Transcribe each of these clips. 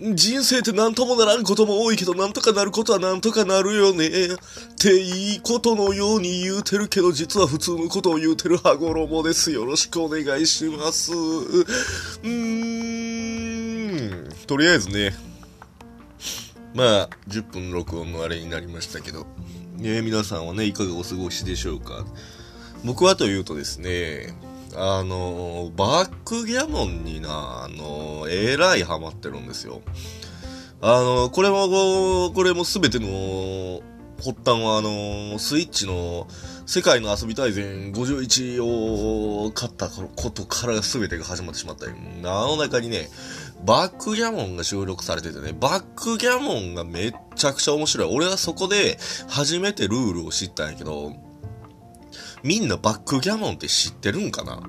人生って何ともならんことも多いけど、なんとかなることはなんとかなるよね。っていいことのように言うてるけど、実は普通のことを言うてる羽衣です。よろしくお願いします。うーん。とりあえずね、まあ、10分録音のあれになりましたけど、ね、皆さんはね、いかがお過ごしでしょうか。僕はというとですね、あの、バックギャモンにな、あの、えらいハマってるんですよ。あの、これも、これもすべての発端は、あの、スイッチの世界の遊び大全51を買ったことから全てが始まってしまった。あの中にね、バックギャモンが収録されててね、バックギャモンがめっちゃくちゃ面白い。俺はそこで初めてルールを知ったんやけど、みんなバックギャモンって知ってるんかな？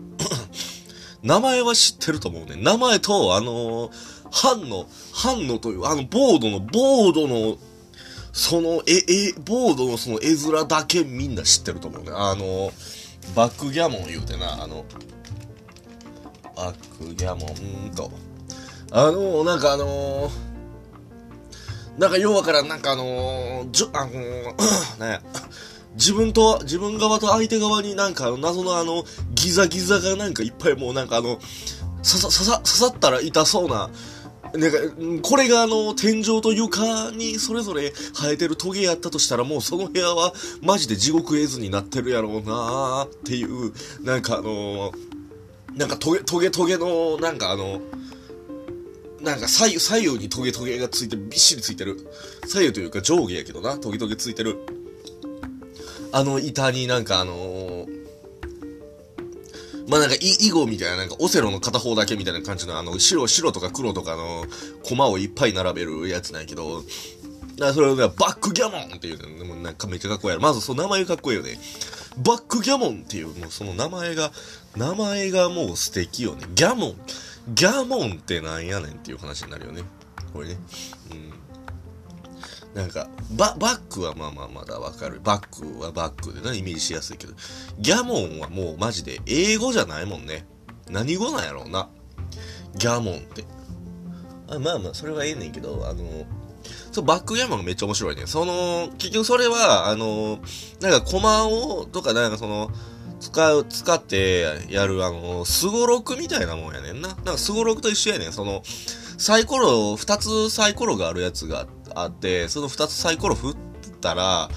名前は知ってると思うね。名前と、あのー、ンの、ハンのという、あの、ボードの、ボードの、その、え、え、ボードのその絵面だけみんな知ってると思うね。あのー、バックギャモン言うてな、あの、バックギャモンと、あのー、なんかあのなんかようわから、なんかあのじょ、あのー、ね、自分と、自分側と相手側になんか謎のあの、ギザギザがなんかいっぱいもうなんかあの、刺さ、刺さ、刺さったら痛そうな、なんか、これがあの、天井と床にそれぞれ生えてるトゲやったとしたらもうその部屋はマジで地獄絵図になってるやろうなーっていう、なんかあのなんかトゲ、トゲトゲの、なんかあの、なんか左右、左右にトゲトゲがついて、びっしりついてる。左右というか上下やけどな、トゲトゲついてる。あの板になんかあのー、まあなんか囲碁みたいななんかオセロの片方だけみたいな感じのあの白、白とか黒とかの駒をいっぱい並べるやつなんやけど、だそれをね、バックギャモンっていうの、なんかめっちゃかっこいいやろ。まずその名前がかっこいいよね。バックギャモンっていう、もうその名前が、名前がもう素敵よね。ギャモン。ギャモンってなんやねんっていう話になるよね。これね。うん。なんか、バ、バックはまあまあまだわかる。バックはバックでな、イメージしやすいけど、ギャモンはもうマジで英語じゃないもんね。何語なんやろうな。ギャモンって。あまあまあ、それはええねんけど、あの、そう、バックギャモンがめっちゃ面白いね。その、結局それは、あの、なんかコマを、とか、なんかその、使う、使ってやる、あの、スゴロクみたいなもんやねんな。なんかスゴロクと一緒やねん。その、サイコロ、二つサイコロがあるやつがあって、あってその二つサイコロ振ったら、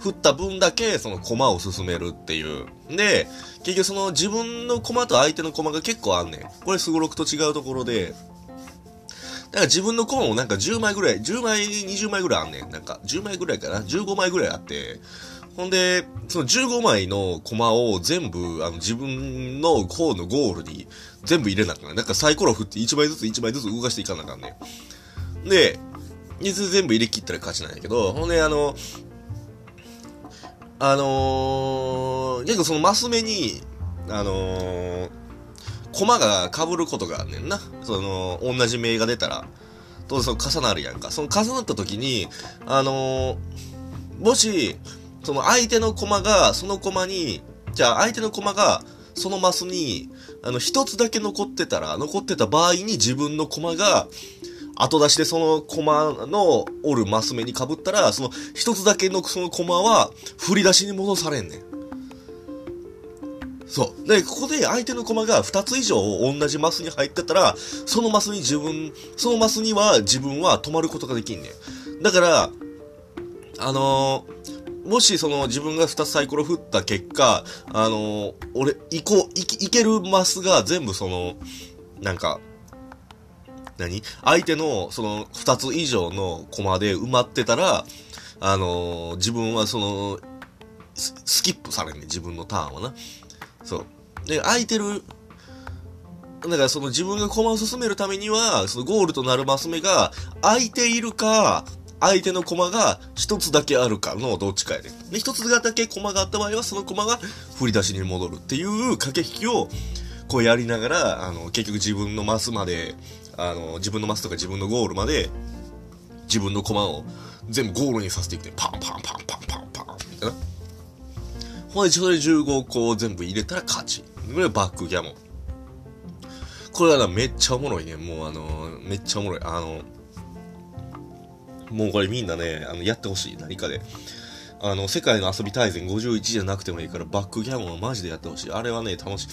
振った分だけその駒を進めるっていう。で、結局その自分の駒と相手の駒が結構あんねん。これスゴロクと違うところで、だから自分の駒もなんか10枚ぐらい、10枚、20枚ぐらいあんねん。なんか10枚ぐらいかな ?15 枚ぐらいあって、ほんで、その15枚のコマを全部、あの、自分の方のゴールに全部入れなきゃなんかサイコロ振って1枚ずつ1枚ずつ動かしていかなあかんねん。で、水全部入れ切ったら勝ちなんやけど、ほんで、あの、あのー、結構そのマス目に、あのー、コマが被ることがあんねんな。その、同じ名が出たら。と、その重なるやんか。その重なった時に、あのー、もし、その相手の駒が、その駒に、じゃあ相手の駒が、そのマスに、あの、一つだけ残ってたら、残ってた場合に自分の駒が、後出しでその駒のおるマス目に被ったら、その一つだけのその駒は振り出しに戻されんねん。そう。で、ここで相手の駒が2つ以上同じマスに入ってたら、そのマスに自分、そのマスには自分は止まることができんねん。だから、あのーもしその自分が2つサイコロ振った結果、あのー、俺、行こう、いいけるマスが全部その、なんか、何？相手のその2つ以上のコマで埋まってたら、あのー、自分はその、スキップされんね自分のターンはな。そう。で、空いてる、だからその自分が駒を進めるためには、そのゴールとなるマス目が空いているか、相手の駒が一つだけあるかのどっちかやで。で、一つだけ駒があった場合は、その駒が振り出しに戻るっていう駆け引きを、こうやりながら、あの、結局自分のマスまで、あの、自分のマスとか自分のゴールまで、自分の駒を全部ゴールにさせていくて、パンパンパンパンパンパン、みたいな。ほんで、それ15個全部入れたら勝ち。これバックギャモン。これはな、めっちゃおもろいね。もうあの、めっちゃおもろい。あの、もうこれみんなね、あの、やってほしい。何かで。あの、世界の遊び大全51じゃなくてもいいから、バックギャモンはマジでやってほしい。あれはね、楽しい。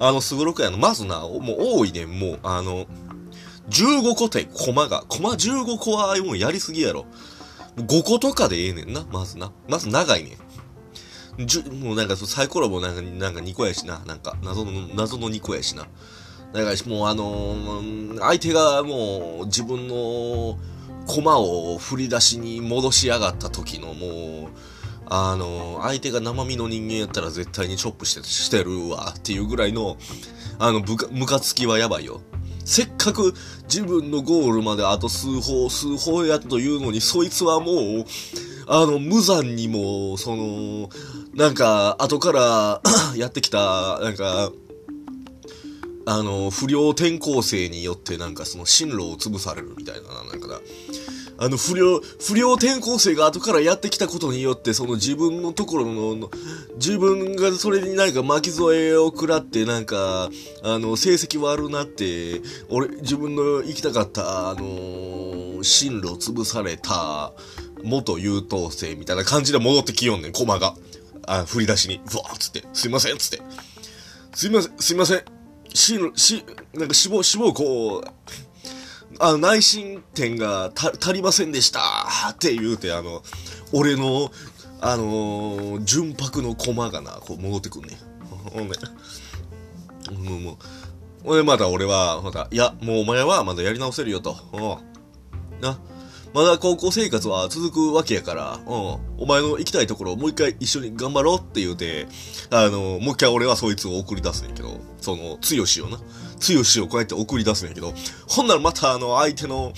あの、すごろくやの、まずな、もう多いね、もう、あの、15個って、コマが。コマ15個はもうやりすぎやろ。5個とかでええねんな、まずな。まず長いねん。じゅ、もうなんかサイコロもなんか、なんか2個やしな。なんか、謎の、謎の2個やしな。だからもうあのー、相手がもう自分の駒を振り出しに戻しやがった時のもう、あのー、相手が生身の人間やったら絶対にチョップして、してるわっていうぐらいの、あの、ぶか、ムカつきはやばいよ。せっかく自分のゴールまであと数歩、数歩やというのに、そいつはもう、あの、無残にも、その、なんか、後から やってきた、なんか、あの、不良転校生によってなんかその進路を潰されるみたいな、なんかな。あの、不良、不良転校生が後からやってきたことによって、その自分のところの、自分がそれになんか巻き添えを食らって、なんか、あの、成績悪なって、俺、自分の行きたかった、あのー、進路潰された、元優等生みたいな感じで戻ってきよんねん、コマが。あ、振り出しに、ブワーっつって、すいませんつって。すいません、すいません。し、し、なんか死亡、死亡こう、あの、内申点が足りませんでしたって言うて、あの、俺の、あのー、純白の駒がな、こう戻ってくんね。ほんで、もう、もう、ほんでまた俺は、また、いや、もうお前はまだやり直せるよと。うん。な。まだ高校生活は続くわけやから、うん。お前の行きたいところをもう一回一緒に頑張ろうって言うて、あの、もう一回俺はそいつを送り出すんやけど、その、つよしをな。つよしをこうやって送り出すんやけど、ほんならまたあの、相手の、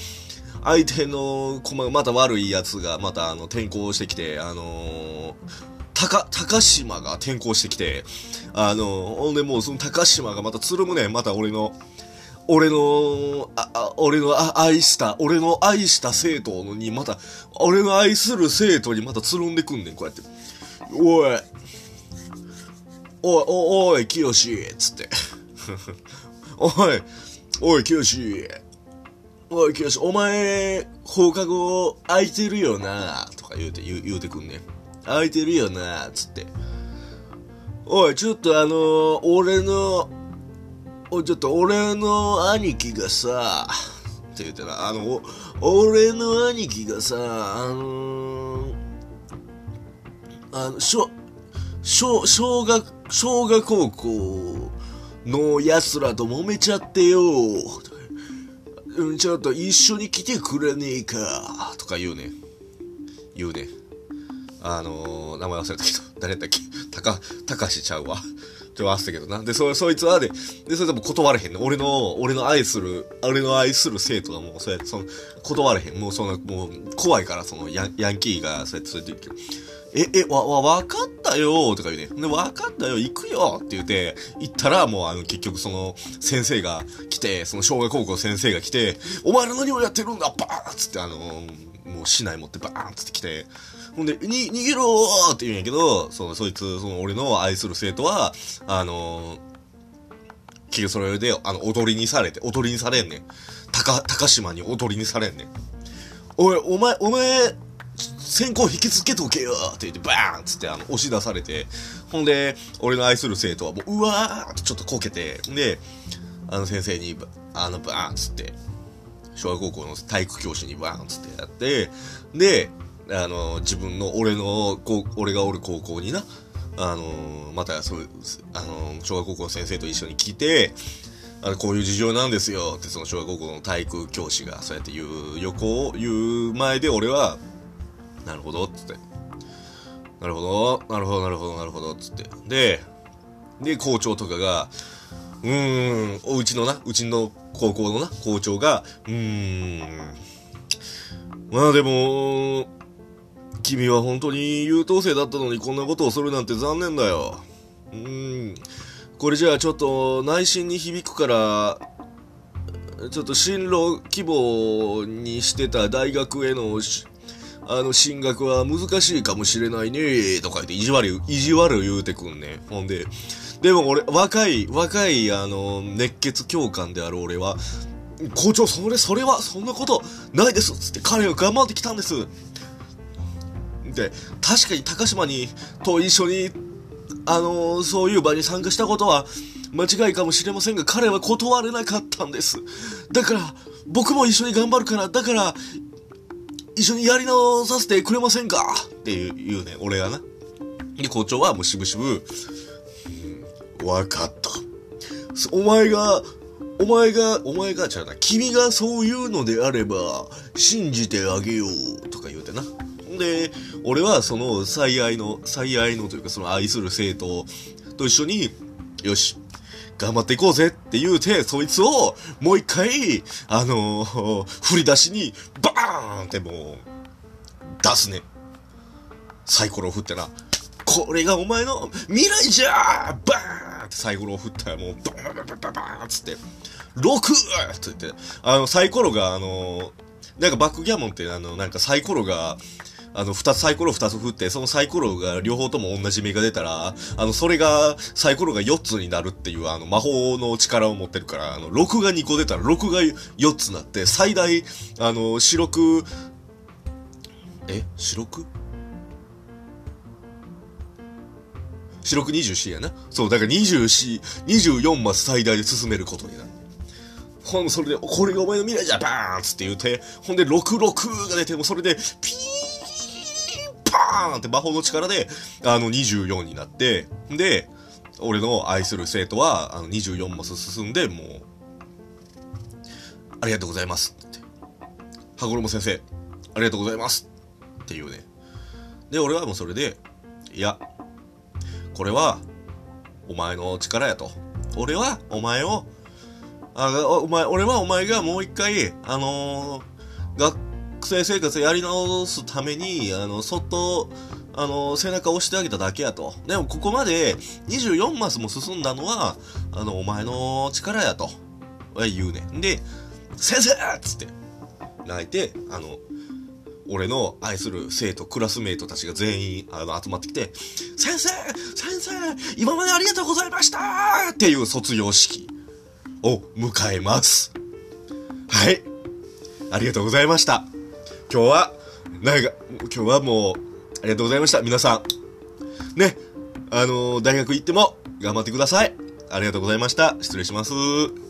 相手の駒、また悪いやつが、またあの、転校してきて、あの、高、高島が転校してきて、あの、ほんでもうその高島がまたつるむね、また俺の、俺の、あ、俺の愛した、俺の愛した生徒にまた、俺の愛する生徒にまたつるんでくんねん、こうやって。おい、おい、おおい、清つって。おい、おい、清おい、清お前、放課後空いてるよな、とか言うて、言う言うてくんね。空いてるよな、つって。おい、ちょっとあのー、俺の、おいちょっと俺の兄貴がさ、って言ってな、あの、俺の兄貴がさ、あのー、あの、小、小、小学、小学高校の奴らと揉めちゃってよ、うん、ちょっと一緒に来てくれねえか、とか言うね。言うね。あのー、名前忘れたけど、誰だっけ？たか、たかしちゃうわ。って忘れたけどな。で、そ、そいつはで、で、それでも断れへんね。俺の、俺の愛する、俺の愛する生徒がもう、そうやって、その、断れへん。もうその、もう、怖いから、その、ヤンヤンキーが、そうやって連れて行くえ、え、わ、わ、わかったよとか言うね。で、わかったよ行くよって言って、行ったら、もう、あの、結局その、先生が来て、その、小学高校の先生が来て、お前ら何をやってるんだ？バーンつって、あの、もう、市内持ってバーンつって来て、ほんで、に、逃げろーって言うんやけど、その、そいつ、その、俺の愛する生徒は、あのー、結局それで、あの、踊りにされて、踊りにされんねん。高、高島に踊りにされんねん。おい、お前、お前、先行引きつけとけよって言って、バーンつって、あの、押し出されて、ほんで、俺の愛する生徒はもう、うわーってちょっとこけて、で、あの先生に、あの、バーンっつって、小学高校の体育教師にバーンっつってやって、で、あの、自分の、俺の、こう、俺がおる高校にな、あの、また、そう、あの、小学高校の先生と一緒に来て、あの、こういう事情なんですよって、その小学高校の体育教師がそうやって言う横を言う前で俺は、なるほど、つって。なるほど、なるほど、なるほど、なるほど、つって。で、で、校長とかが、うーん、おうちのな、うちの高校のな、校長が、うーん、まあでも、君は本当に優等生だったのにこんなことをするなんて残念だよ。うーん。これじゃあちょっと内心に響くから、ちょっと進路希望にしてた大学への、あの、進学は難しいかもしれないね、とか言って意地悪、意地悪言うてくんね。ほんで、でも俺、若い、若い、あの、熱血教官である俺は、校長、それ、それは、そんなことないですつって彼が頑張ってきたんです。で、確かに高島に、と一緒に、あの、そういう場に参加したことは、間違いかもしれませんが、彼は断れなかったんです。だから、僕も一緒に頑張るから、だから、一緒にやり直させてくれませんか？っていうね、俺がな。で、校長はもうしぶしぶ、うん、わかった。お前が、お前が、お前が、じゃな、君がそういうのであれば、信じてあげよう、とか言うてな。で、俺はその最愛の、最愛のというかその愛する生徒と一緒に、よし、頑張っていこうぜって言うて、そいつをもう一回、あのー、振り出しにバーンってもう、出すね。サイコロを振ってな。これがお前の未来じゃーバーンってサイコロを振ったらもう、バーンバーンバーンバーンつって、6! って言って、あの、サイコロが、あのー、なんかバックギャモンってあの、なんかサイコロが、あの、二つ、サイコロ二つ振って、そのサイコロが両方とも同じ目が出たら、あの、それが、サイコロが4つになるっていう、あの、魔法の力を持ってるから、あの、6が2個出たら6が4つになって、最大、あの、白く、え？白く？白く24やな？そう、だから24、24マス最大で進めることになる。ほん、それで、これがお前の未来じゃ、バーンつって言うて、ほんで、66が出ても、それで、ピーーンって魔法の力で、あの、24になって、で、俺の愛する生徒は、あの、24マス進んで、もう、ありがとうございますって。羽衣先生、ありがとうございますっていうね。で、俺はもうそれで、いや、これは、お前の力やと。俺は、お前を、あ、お前、俺はお前がもう一回、あのー、学生生活やり直すために、あの、そっと、あの、背中を押してあげただけやと。でも、ここまで24マスも進んだのは、あの、お前の力やと。言うねん。で、先生っつって、泣いて、あの、俺の愛する生徒、クラスメイトたちが全員、あの、集まってきて、先生先生今までありがとうございましたっていう卒業式を迎えます。はい。ありがとうございました。今日は、なんか、今日はもう、ありがとうございました。皆さん。ね、あのー、大学行っても頑張ってください。ありがとうございました。失礼します。